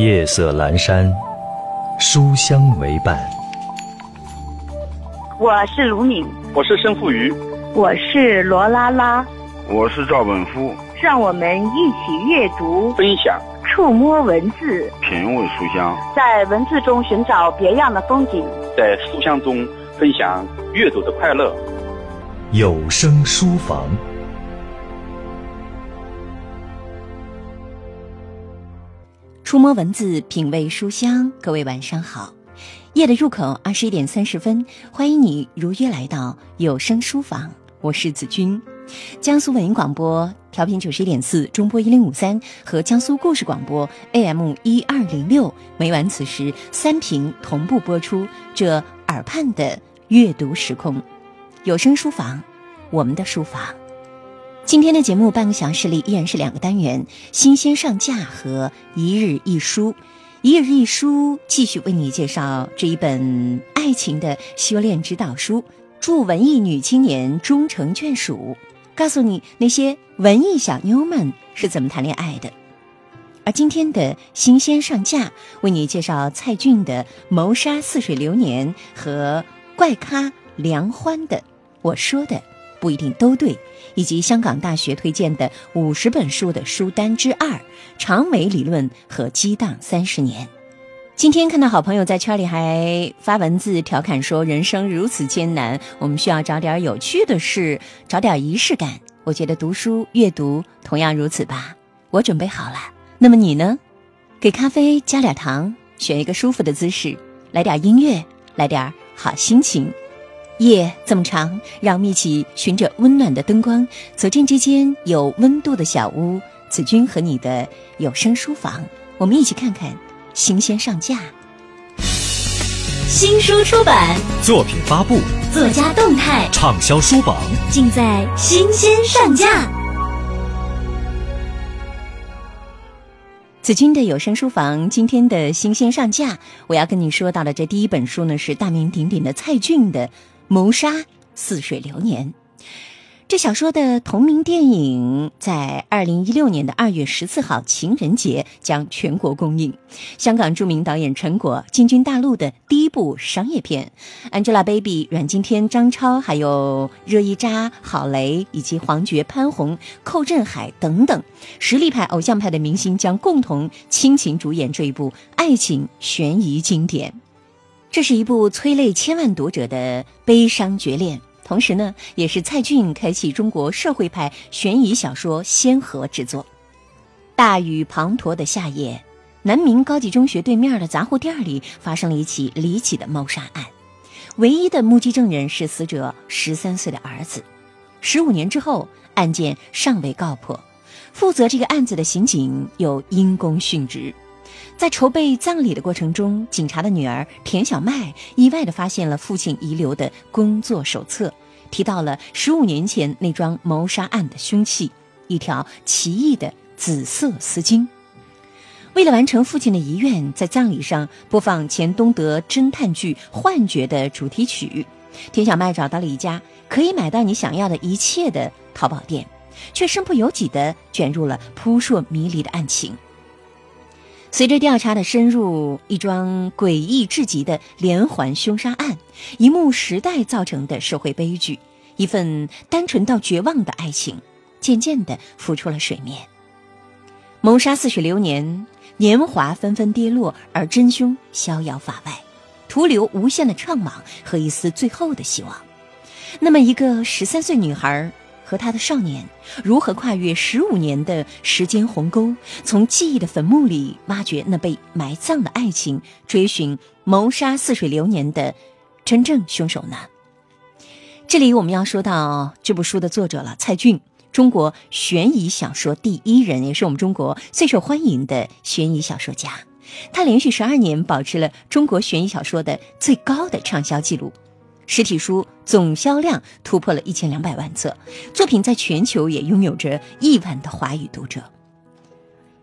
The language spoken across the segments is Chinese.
夜色阑珊，书香为伴。我是卢敏，我是申富余，我是罗拉拉，我是赵本夫。让我们一起阅读、分享、触摸文字，品味书香，在文字中寻找别样的风景，在书香中分享阅读的快乐。有声书房。触摸文字，品味书香。各位晚上好，夜的入口二十一点三十分，欢迎你如约来到有声书房，我是子君。江苏文音广播调频九十一点四，中波一零五三和江苏故事广播 AM 一二零六，每晚此时三频同步播出。这耳畔的阅读时空，有声书房，我们的书房。今天的节目半个小时里依然是两个单元：新鲜上架和一日一书。一日一书继续为你介绍这一本爱情的修炼指导书，祝文艺女青年终成眷属，告诉你那些文艺小妞们是怎么谈恋爱的。而今天的新鲜上架为你介绍蔡骏的《谋杀似水流年》和怪咖梁欢的《我说的不一定都对》。以及香港大学推荐的五十本书的书单之二：长尾理论和激荡三十年。今天看到好朋友在圈里还发文字调侃说：“人生如此艰难，我们需要找点有趣的事，找点仪式感。”我觉得读书阅读同样如此吧。我准备好了，那么你呢？给咖啡加点糖，选一个舒服的姿势，来点音乐，来点好心情。夜这么长，让我们一起循着温暖的灯光，走进这间有温度的小屋。子君和你的有声书房，我们一起看看新鲜上架、新书出版、作品发布、作家动态、畅销书榜，尽在新鲜上架。子君的有声书房，今天的新鲜上架，我要跟你说到的这第一本书呢，是大名鼎鼎的蔡骏的。谋杀似水流年，这小说的同名电影在二零一六年的二月十四号情人节将全国公映。香港著名导演陈果进军大陆的第一部商业片，Angelababy、阮经天、张超，还有热依扎、郝蕾以及黄觉、潘虹、寇振海等等实力派、偶像派的明星将共同倾情主演这一部爱情悬疑经典。这是一部催泪千万读者的悲伤绝恋，同时呢，也是蔡骏开启中国社会派悬疑小说先河之作。大雨滂沱的夏夜，南明高级中学对面的杂货店里发生了一起离奇的谋杀案，唯一的目击证人是死者十三岁的儿子。十五年之后，案件尚未告破，负责这个案子的刑警又因公殉职。在筹备葬礼的过程中，警察的女儿田小麦意外地发现了父亲遗留的工作手册，提到了十五年前那桩谋杀案的凶器——一条奇异的紫色丝巾。为了完成父亲的遗愿，在葬礼上播放钱东德侦探剧《幻觉》的主题曲，田小麦找到了一家可以买到你想要的一切的淘宝店，却身不由己地卷入了扑朔迷离的案情。随着调查的深入，一桩诡异至极的连环凶杀案，一幕时代造成的社会悲剧，一份单纯到绝望的爱情，渐渐地浮出了水面。谋杀似水流年，年华纷纷跌落，而真凶逍遥法外，徒留无限的怅惘和一丝最后的希望。那么，一个十三岁女孩。和他的少年如何跨越十五年的时间鸿沟，从记忆的坟墓里挖掘那被埋葬的爱情，追寻谋杀似水流年的真正凶手呢？这里我们要说到这部书的作者了，蔡骏，中国悬疑小说第一人，也是我们中国最受欢迎的悬疑小说家。他连续十二年保持了中国悬疑小说的最高的畅销记录。实体书总销量突破了一千两百万册，作品在全球也拥有着亿万的华语读者。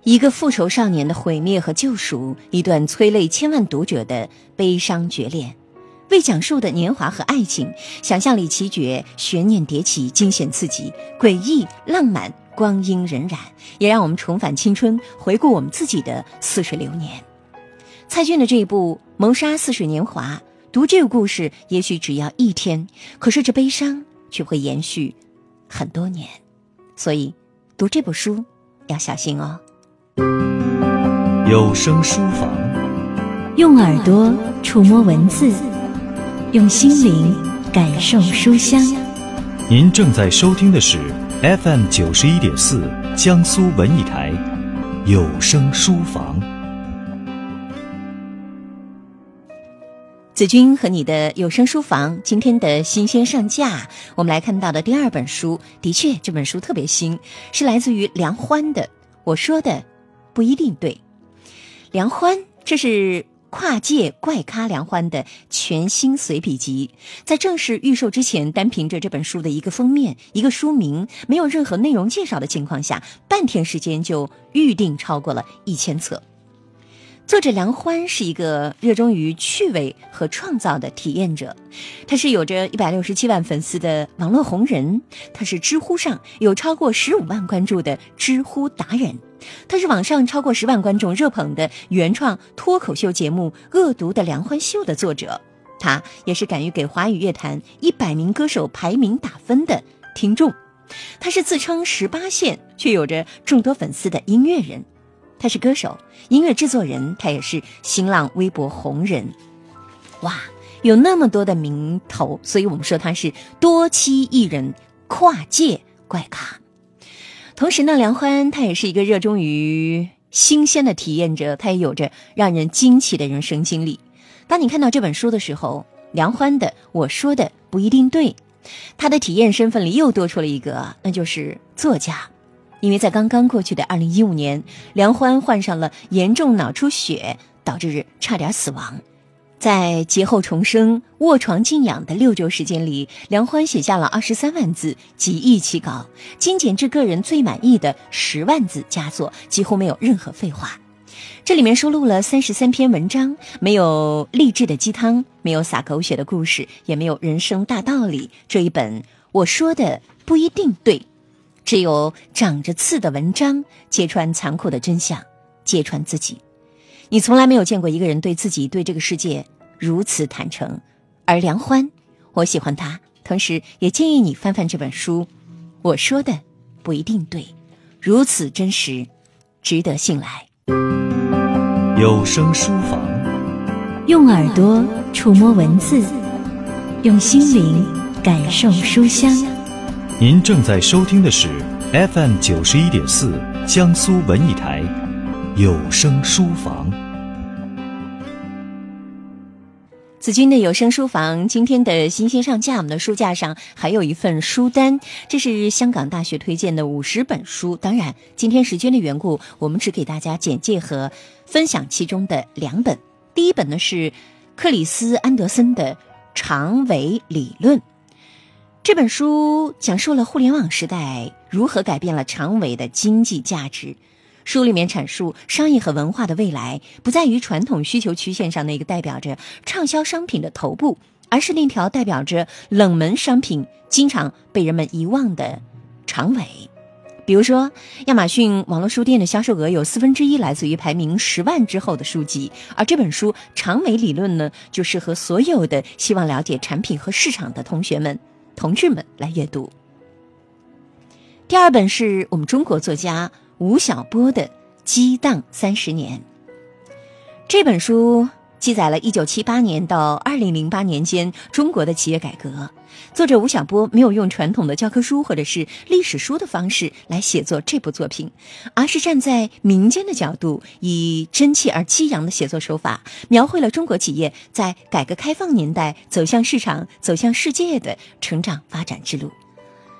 一个复仇少年的毁灭和救赎，一段催泪千万读者的悲伤决恋，未讲述的年华和爱情，想象力奇绝，悬念迭起，惊险刺激，诡异浪漫，光阴荏苒，也让我们重返青春，回顾我们自己的似水流年。蔡骏的这一部《谋杀似水年华》，读这个故事也许只要一天，可是这悲伤却会延续很多年，所以读这部书要小心哦。有声书房，用耳朵触摸文字，用心灵感受书香。您正在收听的是 FM 九十一点四江苏文艺台有声书房。子君和你的有声书房今天的新鲜上架，我们来看到的第二本书，的确这本书特别新，是来自于梁欢的。我说的不一定对，梁欢，这是跨界怪咖梁欢的全新随笔集，在正式预售之前，单凭着这本书的一个封面、一个书名，没有任何内容介绍的情况下，半天时间就预定超过了一千册。作者梁欢是一个热衷于趣味和创造的体验者，他是有着一百六十七万粉丝的网络红人，他是知乎上有超过十五万关注的知乎达人，他是网上超过十万观众热捧的原创脱口秀节目《恶毒的梁欢秀》的作者，他也是敢于给华语乐坛一百名歌手排名打分的听众，他是自称十八线却有着众多粉丝的音乐人。他是歌手、音乐制作人，他也是新浪微博红人。哇，有那么多的名头，所以我们说他是多栖艺人、跨界怪咖。同时呢，梁欢他也是一个热衷于新鲜的体验者，他也有着让人惊奇的人生经历。当你看到这本书的时候，梁欢的我说的不一定对，他的体验身份里又多出了一个，那就是作家。因为在刚刚过去的二零一五年，梁欢患上了严重脑出血，导致差点死亡。在劫后重生、卧床静养的六周时间里，梁欢写下了二十三万字几易其稿，精简至个人最满意的十万字佳作，几乎没有任何废话。这里面收录了三十三篇文章，没有励志的鸡汤，没有撒狗血的故事，也没有人生大道理。这一本我说的不一定对。只有长着刺的文章揭穿残酷的真相，揭穿自己。你从来没有见过一个人对自己、对这个世界如此坦诚。而梁欢，我喜欢他，同时也建议你翻翻这本书。我说的不一定对，如此真实，值得信赖。有声书房，用耳朵触摸文字，用心灵感受书香。您正在收听的是 FM 九十一点四江苏文艺台有声书房。子君的有声书房，今天的新鲜上架，我们的书架上还有一份书单，这是香港大学推荐的五十本书。当然，今天时间的缘故，我们只给大家简介和分享其中的两本。第一本呢是克里斯安德森的《长尾理论》。这本书讲述了互联网时代如何改变了长尾的经济价值。书里面阐述，商业和文化的未来不在于传统需求曲线上那个代表着畅销商品的头部，而是那条代表着冷门商品经常被人们遗忘的长尾。比如说，亚马逊网络书店的销售额有四分之一来自于排名十万之后的书籍，而这本书《长尾理论》呢，就适合所有的希望了解产品和市场的同学们。同志们来阅读。第二本是我们中国作家吴晓波的《激荡三十年》。这本书记载了1978年到2008年间中国的企业改革。作者吴晓波没有用传统的教科书或者是历史书的方式来写作这部作品，而是站在民间的角度，以真切而激扬的写作手法，描绘了中国企业在改革开放年代走向市场、走向世界的成长发展之路。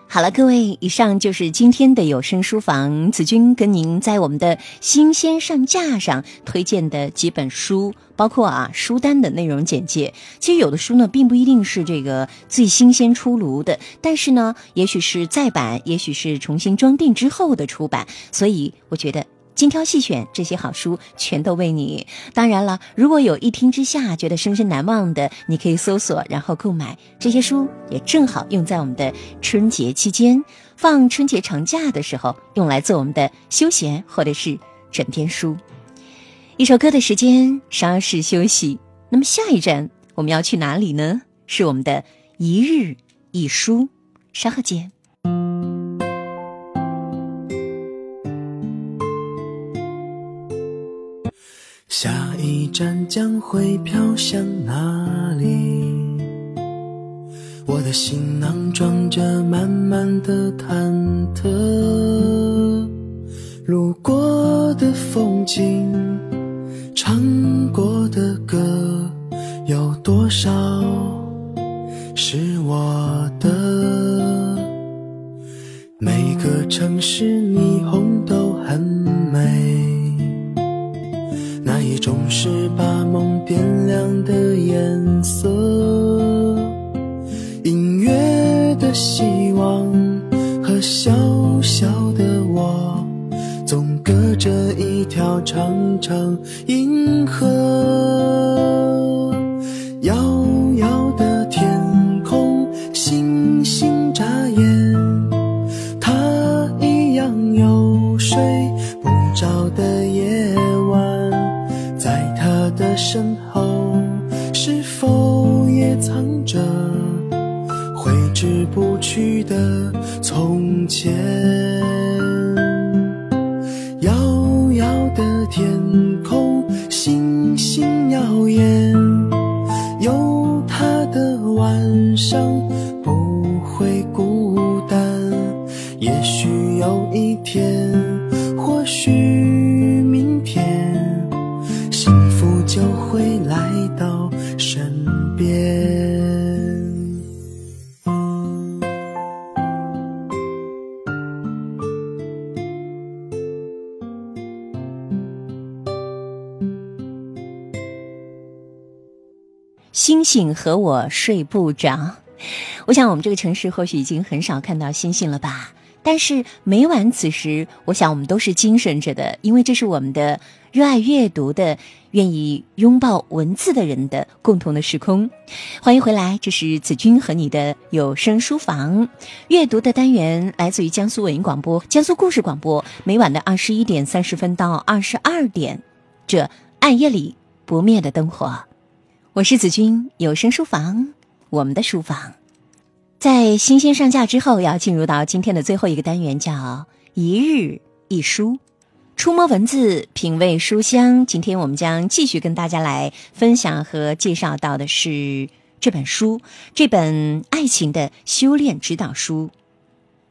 好了，各位，以上就是今天的有声书房，子君跟您在我们的新鲜上架上推荐的几本书，包括啊书单的内容简介。其实有的书呢，并不一定是这个最新鲜出炉的，但是呢，也许是再版，也许是重新装订之后的出版，所以我觉得精挑细选，这些好书全都为你。当然了，如果有一听之下觉得深深难忘的，你可以搜索然后购买这些书，也正好用在我们的春节期间，放春节长假的时候，用来做我们的休闲或者是枕边书。一首歌的时间，稍事休息。那么下一站我们要去哪里呢？是我们的一日一书，稍后见。下一站将会飘向哪里？我的行囊装着满满的忐忑，路过的风景，唱过的歌，有多少是我的？每个城市霓虹都很条长长银河。星星和我睡不着，我想我们这个城市或许已经很少看到星星了吧。但是每晚此时，我想我们都是精神着的，因为这是我们的热爱阅读的、愿意拥抱文字的人的共同的时空。欢迎回来，这是子君和你的有声书房阅读的单元，来自于江苏文艺广播、江苏故事广播，每晚的二十一点三十分到二十二点，这暗夜里不灭的灯火。我是子君，有声书房，我们的书房。在新鲜上架之后，要进入到今天的最后一个单元，叫一日一书，触摸文字，品味书香。今天我们将继续跟大家来分享和介绍到的是这本书，这本爱情的修炼指导书，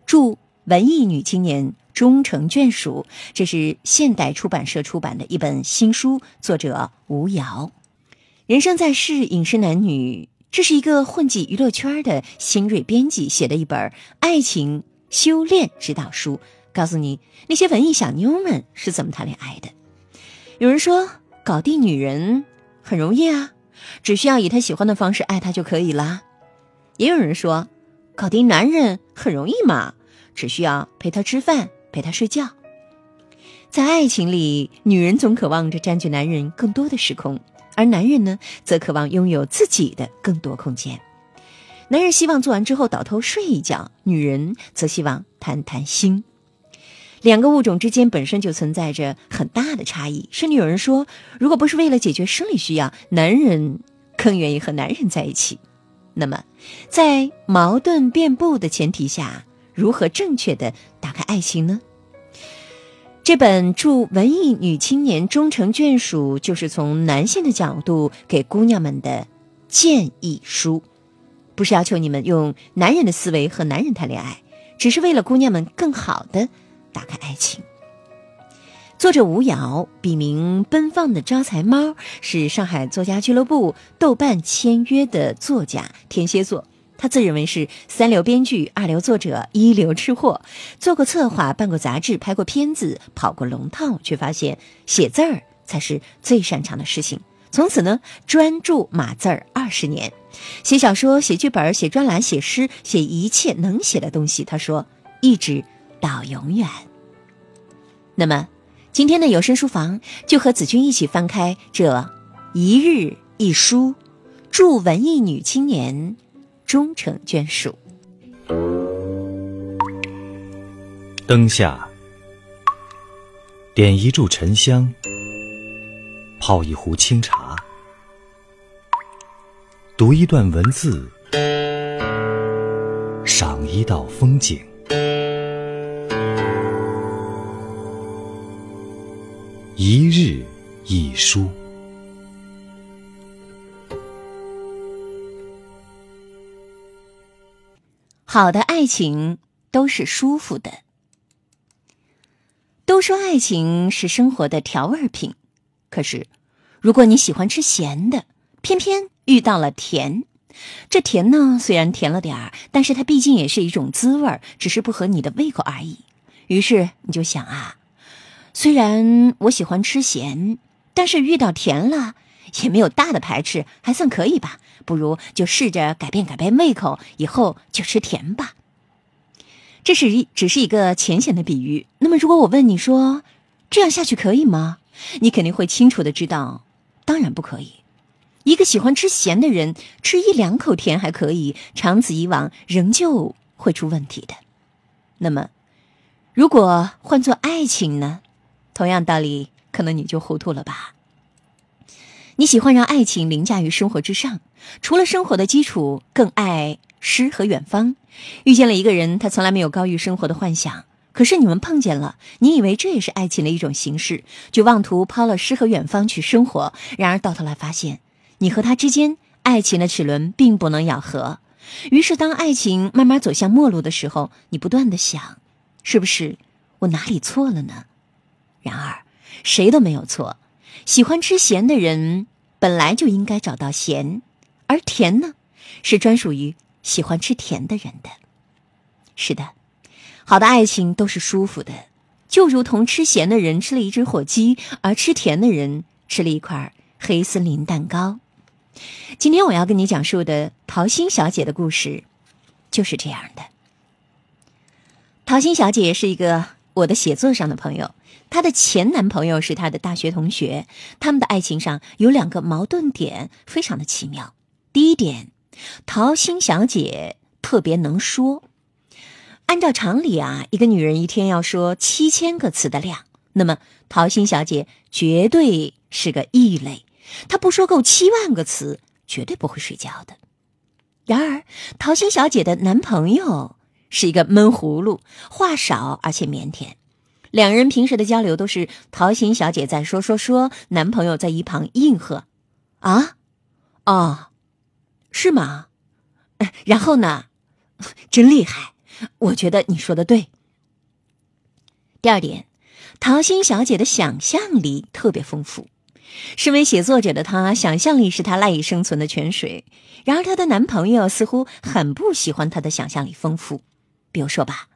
祝文艺女青年终成眷属。这是现代出版社出版的一本新书，作者吴瑶。人生在世，饮食男女。这是一个混迹娱乐圈的新锐编辑写的一本爱情修炼指导书，告诉你那些文艺小妞们是怎么谈恋爱的。有人说，搞定女人很容易啊，只需要以她喜欢的方式爱她就可以啦。也有人说，搞定男人很容易嘛，只需要陪他吃饭，陪他睡觉。在爱情里，女人总渴望着占据男人更多的时空。而男人呢，则渴望拥有自己的更多空间。男人希望做完之后倒头睡一觉，女人则希望谈谈心。两个物种之间本身就存在着很大的差异，甚至有人说，如果不是为了解决生理需要，男人更愿意和男人在一起。那么，在矛盾遍布的前提下，如何正确的打开爱情呢？这本祝文艺女青年终成眷属，就是从男性的角度给姑娘们的建议书，不是要求你们用男人的思维和男人谈恋爱，只是为了姑娘们更好的打开爱情。作者吴瑶，笔名奔放的招财猫，是上海作家俱乐部豆瓣签约的作家，天蝎座。他自认为是三流编剧、二流作者、一流吃货，做过策划、办过杂志、拍过片子、跑过龙套，却发现写字儿才是最擅长的事情。从此呢，专注码字儿二十年，写小说、写剧本、写专栏、写诗、写一切能写的东西。他说，一直到永远。那么，今天的有声书房就和子君一起翻开这一日一书，祝文艺女青年终成眷属。灯下，点一炷沉香，泡一壶清茶，读一段文字，赏一道风景。一日一书，好的爱情都是舒服的。都说爱情是生活的调味品，可是，如果你喜欢吃咸的，偏偏遇到了甜，这甜呢虽然甜了点儿，但是它毕竟也是一种滋味儿，只是不合你的胃口而已。于是你就想啊。虽然我喜欢吃咸，但是遇到甜了也没有大的排斥，还算可以吧。不如就试着改变改变胃口，以后就吃甜吧。这是一只是一个浅显的比喻。那么，如果我问你说这样下去可以吗？你肯定会清楚的知道，当然不可以。一个喜欢吃咸的人，吃一两口甜还可以，长此以往仍旧会出问题的。那么，如果换做爱情呢？同样道理，可能你就糊涂了吧？你喜欢让爱情凌驾于生活之上，除了生活的基础，更爱诗和远方。遇见了一个人，他从来没有高于生活的幻想，可是你们碰见了，你以为这也是爱情的一种形式，就妄图抛了诗和远方去生活。然而到头来发现，你和他之间爱情的齿轮并不能咬合。于是当爱情慢慢走向末路的时候，你不断的想，是不是我哪里错了呢？然而，谁都没有错。喜欢吃咸的人本来就应该找到咸，而甜呢，是专属于喜欢吃甜的人的。是的，好的爱情都是舒服的，就如同吃咸的人吃了一只火鸡，而吃甜的人吃了一块黑森林蛋糕。今天我要跟你讲述的桃心小姐的故事，就是这样的。桃心小姐是一个我的写作上的朋友。她的前男朋友是她的大学同学，他们的爱情上有两个矛盾点，非常的奇妙。第一点，桃心小姐特别能说，按照常理啊，一个女人一天要说七千个词的量，那么桃心小姐绝对是个异类，她不说够七万个词，绝对不会睡觉的。然而，桃心小姐的男朋友是一个闷葫芦，话少而且腼腆。两人平时的交流都是桃心小姐在说说说，男朋友在一旁应和，啊，哦，是吗？然后呢？真厉害！我觉得你说的对。第二点，桃心小姐的想象力特别丰富。身为写作者的她，想象力是她赖以生存的泉水。然而，她的男朋友似乎很不喜欢她的想象力丰富。比如说吧。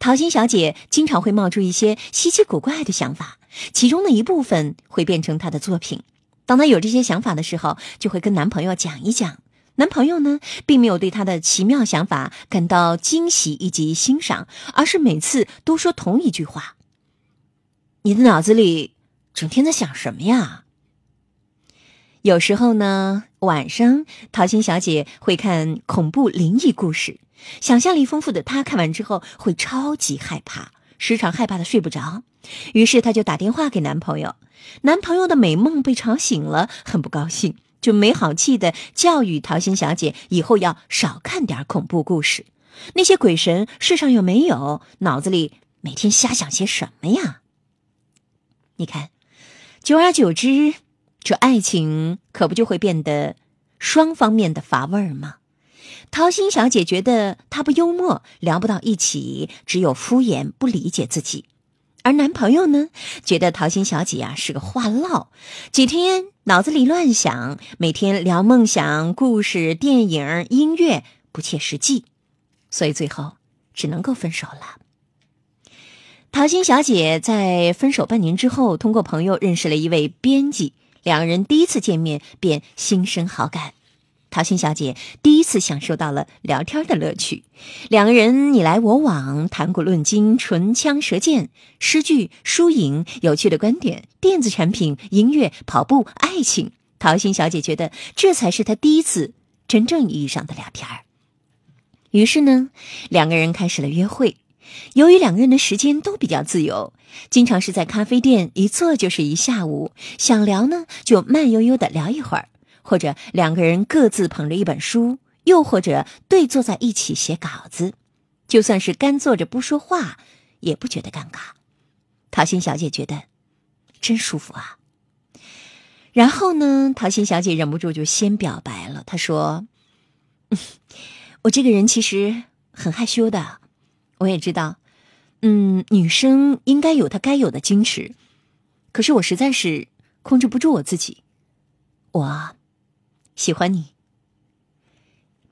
桃心小姐经常会冒出一些稀奇古怪的想法，其中的一部分会变成她的作品。当她有这些想法的时候，就会跟男朋友讲一讲。男朋友呢，并没有对她的奇妙想法感到惊喜以及欣赏，而是每次都说同一句话：“你的脑子里整天在想什么呀？”有时候呢，晚上桃心小姐会看恐怖灵异故事。想象力丰富的她看完之后会超级害怕，时常害怕的睡不着。于是她就打电话给男朋友，男朋友的美梦被吵醒了，很不高兴，就没好气的教育桃心小姐以后要少看点恐怖故事。那些鬼神世上又没有，脑子里每天瞎想些什么呀？你看，久而久之，这爱情可不就会变得双方面的乏味儿吗？桃心小姐觉得他不幽默，聊不到一起，只有敷衍，不理解自己；而男朋友呢，觉得桃心小姐啊是个话唠，几天脑子里乱想，每天聊梦想、故事、电影、音乐，不切实际，所以最后只能够分手了。桃心小姐在分手半年之后，通过朋友认识了一位编辑，两人第一次见面便心生好感。桃心小姐第一次享受到了聊天的乐趣，两个人你来我往，谈古论今，唇枪舌剑，诗句、输赢、有趣的观点、电子产品、音乐、跑步、爱情。桃心小姐觉得这才是她第一次真正意义上的聊天。于是呢，两个人开始了约会。由于两个人的时间都比较自由，经常是在咖啡店一坐就是一下午，想聊呢就慢悠悠的聊一会儿。或者两个人各自捧着一本书，又或者对坐在一起写稿子，就算是干坐着不说话，也不觉得尴尬。桃心小姐觉得真舒服啊。然后呢，桃心小姐忍不住就先表白了。她说：“我这个人其实很害羞的，我也知道，嗯，女生应该有她该有的矜持，可是我实在是控制不住我自己，我。”喜欢你，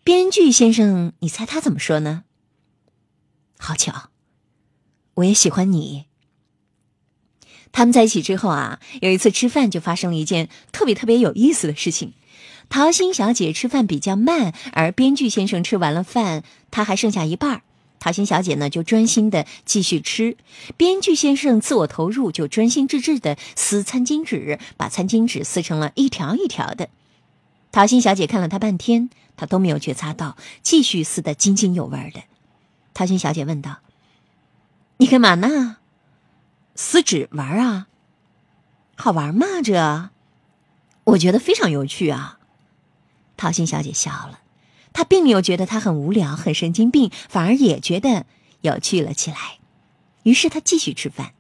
编剧先生，你猜他怎么说呢？好巧，我也喜欢你。他们在一起之后啊，有一次吃饭就发生了一件特别特别有意思的事情。桃心小姐吃饭比较慢，而编剧先生吃完了饭，他还剩下一半桃心小姐呢就专心的继续吃，编剧先生自我投入，就专心致志的撕餐巾纸，把餐巾纸撕成了一条一条的。桃心小姐看了他半天，他都没有觉察到，继续撕得津津有味的。桃心小姐问道：“你干嘛呢？撕纸玩啊？好玩吗？这，我觉得非常有趣啊。”桃心小姐笑了，她并没有觉得他很无聊、很神经病，反而也觉得有趣了起来。于是她继续吃饭。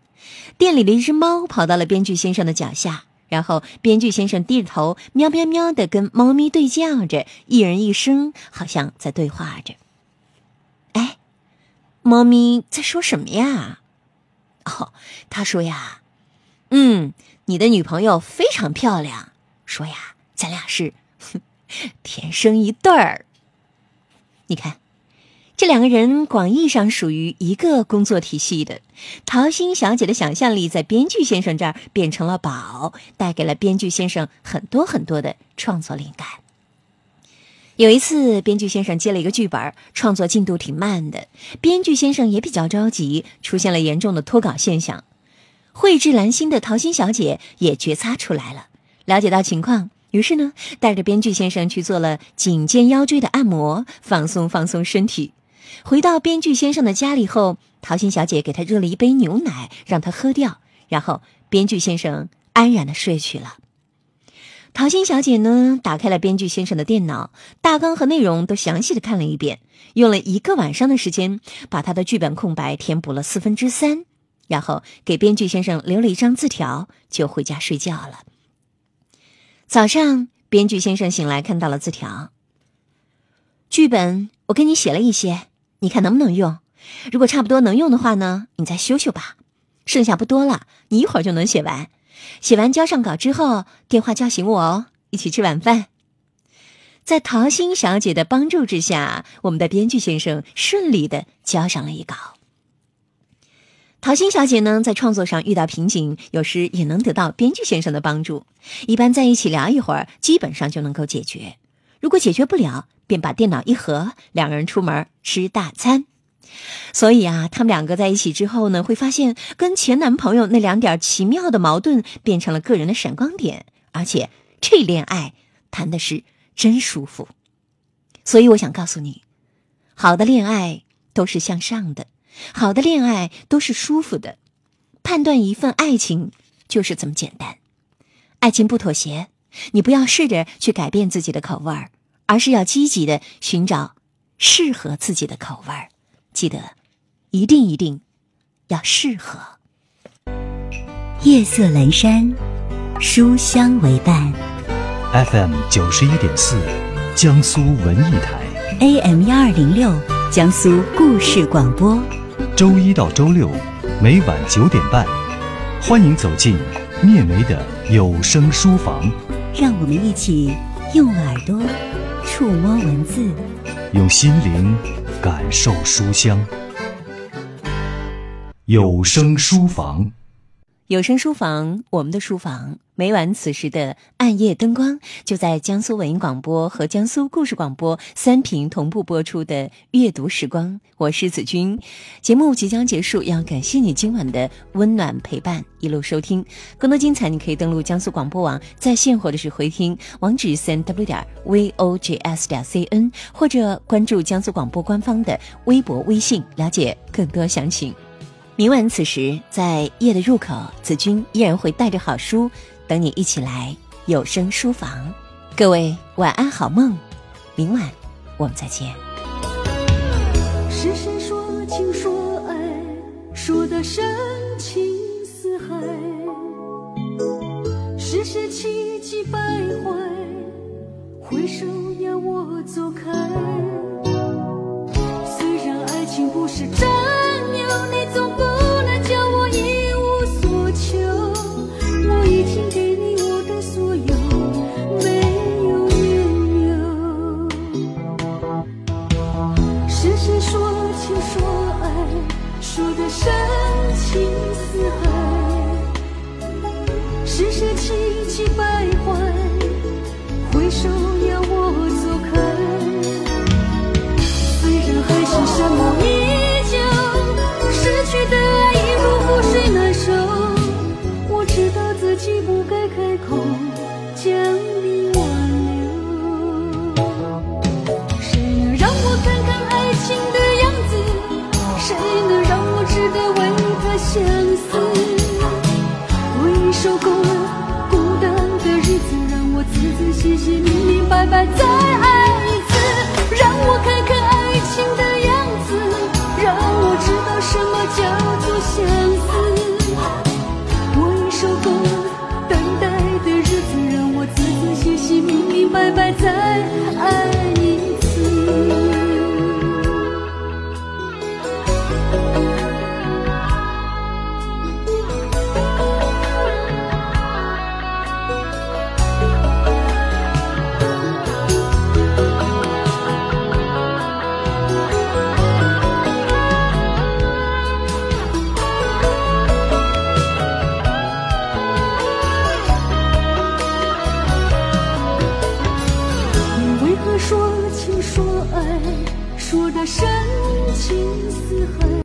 店里的一只猫跑到了编剧先生的脚下。然后，编剧先生低着头，喵喵喵的跟猫咪对叫着，一人一声，好像在对话着。哎，猫咪在说什么呀？哦，他说呀，嗯，你的女朋友非常漂亮。说呀，咱俩是天生一对儿。你看。这两个人广义上属于一个工作体系的。桃心小姐的想象力在编剧先生这儿变成了宝，带给了编剧先生很多很多的创作灵感。有一次，编剧先生接了一个剧本，创作进度挺慢的，编剧先生也比较着急，出现了严重的脱稿现象。蕙质兰心的桃心小姐也觉察出来了，了解到情况，于是呢，带着编剧先生去做了颈肩腰椎的按摩，放松放松身体。回到编剧先生的家里后，桃心小姐给他热了一杯牛奶，让他喝掉。然后，编剧先生安然的睡去了。桃心小姐呢，打开了编剧先生的电脑，大纲和内容都详细的看了一遍，用了一个晚上的时间，把他的剧本空白填补了四分之三，然后给编剧先生留了一张字条，就回家睡觉了。早上，编剧先生醒来，看到了字条。剧本我给你写了一些。你看能不能用？如果差不多能用的话呢，你再修修吧。剩下不多了，你一会儿就能写完。写完交上稿之后，电话叫醒我哦，一起吃晚饭。在桃心小姐的帮助之下，我们的编剧先生顺利的交上了一稿。桃心小姐呢，在创作上遇到瓶颈，有时也能得到编剧先生的帮助。一般在一起聊一会儿，基本上就能够解决。如果解决不了，便把电脑一合，两个人出门吃大餐。所以啊，他们两个在一起之后呢，会发现跟前男朋友那两点奇妙的矛盾变成了个人的闪光点，而且这恋爱谈的是真舒服。所以我想告诉你，好的恋爱都是向上的，好的恋爱都是舒服的。判断一份爱情就是这么简单。爱情不妥协，你不要试着去改变自己的口味儿。而是要积极的寻找适合自己的口味儿，记得一定一定要适合。夜色阑珊，书香为伴。FM 九十一点四，江苏文艺台。AM 幺二零六，江苏故事广播。周一到周六每晚九点半，欢迎走进聂梅的有声书房。让我们一起用耳朵。触摸文字，用心灵感受书香。有声书房。有声书房，我们的书房，每晚此时的暗夜灯光，就在江苏文艺广播和江苏故事广播三频同步播出的阅读时光。我是子君，节目即将结束，要感谢你今晚的温暖陪伴，一路收听。更多精彩，你可以登录江苏广播网在线或者是回听，网址三 w 点 v o j s 点 c n，或者关注江苏广播官方的微博、微信，了解更多详情。明晚此时，在夜的入口，子君依然会带着好书等你一起来有声书房。各位晚安，好梦，明晚我们再见。是谁说情说爱，说的深情似海？是谁气急败坏，挥手要我走开？虽然爱情不是真。说情